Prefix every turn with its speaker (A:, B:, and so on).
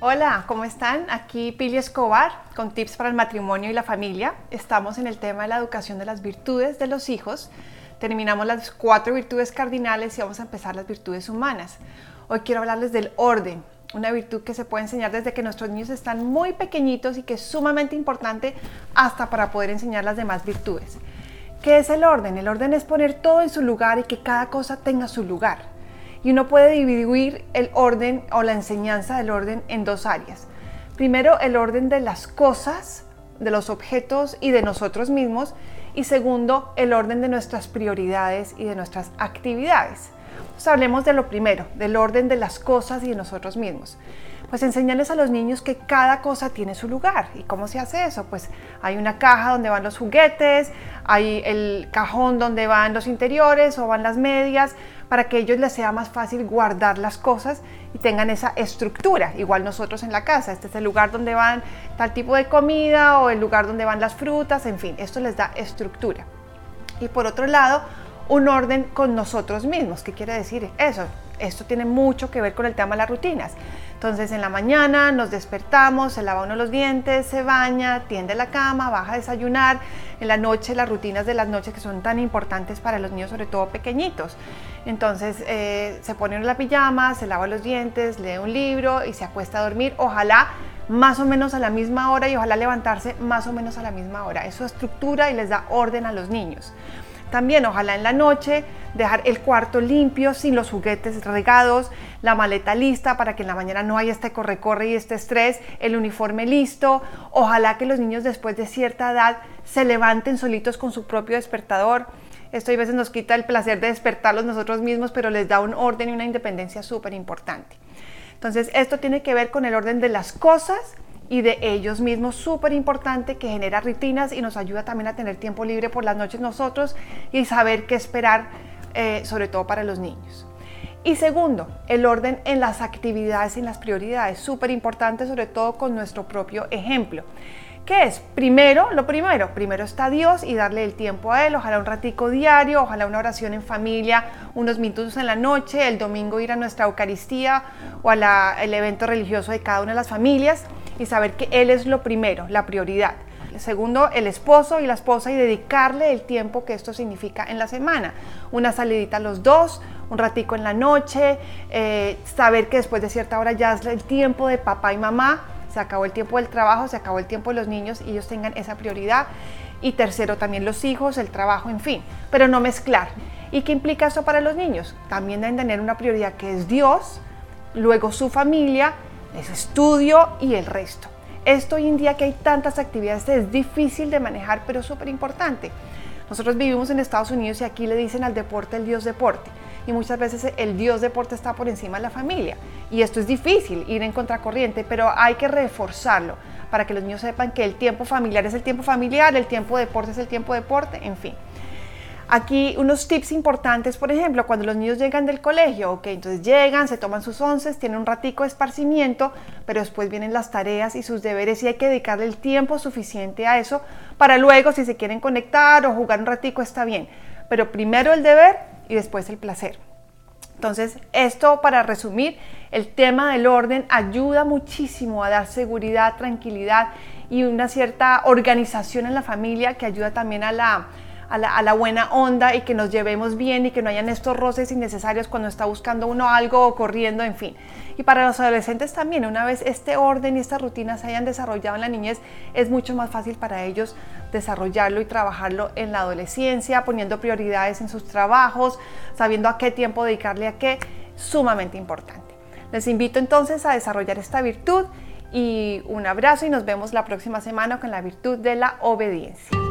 A: Hola, ¿cómo están? Aquí Pili Escobar con tips para el matrimonio y la familia. Estamos en el tema de la educación de las virtudes de los hijos. Terminamos las cuatro virtudes cardinales y vamos a empezar las virtudes humanas. Hoy quiero hablarles del orden, una virtud que se puede enseñar desde que nuestros niños están muy pequeñitos y que es sumamente importante hasta para poder enseñar las demás virtudes. ¿Qué es el orden? El orden es poner todo en su lugar y que cada cosa tenga su lugar. Y uno puede dividir el orden o la enseñanza del orden en dos áreas. Primero, el orden de las cosas, de los objetos y de nosotros mismos. Y segundo, el orden de nuestras prioridades y de nuestras actividades. hablemos de lo primero, del orden de las cosas y de nosotros mismos pues enseñarles a los niños que cada cosa tiene su lugar. ¿Y cómo se hace eso? Pues hay una caja donde van los juguetes, hay el cajón donde van los interiores o van las medias, para que a ellos les sea más fácil guardar las cosas y tengan esa estructura. Igual nosotros en la casa, este es el lugar donde van tal tipo de comida o el lugar donde van las frutas, en fin, esto les da estructura. Y por otro lado, un orden con nosotros mismos. ¿Qué quiere decir eso? Esto tiene mucho que ver con el tema de las rutinas. Entonces en la mañana nos despertamos, se lava uno los dientes, se baña, tiende la cama, baja a desayunar. En la noche las rutinas de las noches que son tan importantes para los niños, sobre todo pequeñitos. Entonces eh, se pone en la pijama, se lava los dientes, lee un libro y se acuesta a dormir. Ojalá más o menos a la misma hora y ojalá levantarse más o menos a la misma hora. Eso estructura y les da orden a los niños. También ojalá en la noche dejar el cuarto limpio, sin los juguetes regados, la maleta lista para que en la mañana no haya este corre-corre y este estrés, el uniforme listo. Ojalá que los niños después de cierta edad se levanten solitos con su propio despertador. Esto a veces nos quita el placer de despertarlos nosotros mismos, pero les da un orden y una independencia súper importante. Entonces, esto tiene que ver con el orden de las cosas y de ellos mismos, súper importante, que genera rutinas y nos ayuda también a tener tiempo libre por las noches nosotros y saber qué esperar, eh, sobre todo para los niños. Y segundo, el orden en las actividades y en las prioridades, súper importante, sobre todo con nuestro propio ejemplo. ¿Qué es? Primero, lo primero, primero está Dios y darle el tiempo a Él, ojalá un ratico diario, ojalá una oración en familia, unos minutos en la noche, el domingo ir a nuestra Eucaristía o al evento religioso de cada una de las familias y saber que Él es lo primero, la prioridad. Segundo, el esposo y la esposa y dedicarle el tiempo que esto significa en la semana. Una salidita los dos, un ratico en la noche, eh, saber que después de cierta hora ya es el tiempo de papá y mamá, se acabó el tiempo del trabajo, se acabó el tiempo de los niños y ellos tengan esa prioridad. Y tercero, también los hijos, el trabajo, en fin, pero no mezclar. ¿Y qué implica eso para los niños? También deben tener una prioridad que es Dios, luego su familia es estudio y el resto. Esto hoy en día que hay tantas actividades es difícil de manejar, pero súper importante. Nosotros vivimos en Estados Unidos y aquí le dicen al deporte el dios deporte. Y muchas veces el dios deporte está por encima de la familia. Y esto es difícil, ir en contracorriente, pero hay que reforzarlo para que los niños sepan que el tiempo familiar es el tiempo familiar, el tiempo deporte es el tiempo deporte, en fin. Aquí unos tips importantes, por ejemplo, cuando los niños llegan del colegio, ok, entonces llegan, se toman sus once, tienen un ratico de esparcimiento, pero después vienen las tareas y sus deberes y hay que dedicarle el tiempo suficiente a eso para luego, si se quieren conectar o jugar un ratico, está bien. Pero primero el deber y después el placer. Entonces, esto para resumir, el tema del orden ayuda muchísimo a dar seguridad, tranquilidad y una cierta organización en la familia que ayuda también a la buena onda y que nos llevemos bien y que no hayan estos roces innecesarios cuando está buscando uno algo o corriendo, en fin. Y para los adolescentes también, una vez este orden y estas rutinas se hayan desarrollado en la niñez, es mucho más fácil para ellos desarrollarlo y trabajarlo en la adolescencia, poniendo prioridades en sus trabajos, sabiendo a qué tiempo dedicarle a qué, sumamente importante. Les invito entonces a desarrollar esta virtud y un abrazo y nos vemos la próxima semana con la virtud de la obediencia.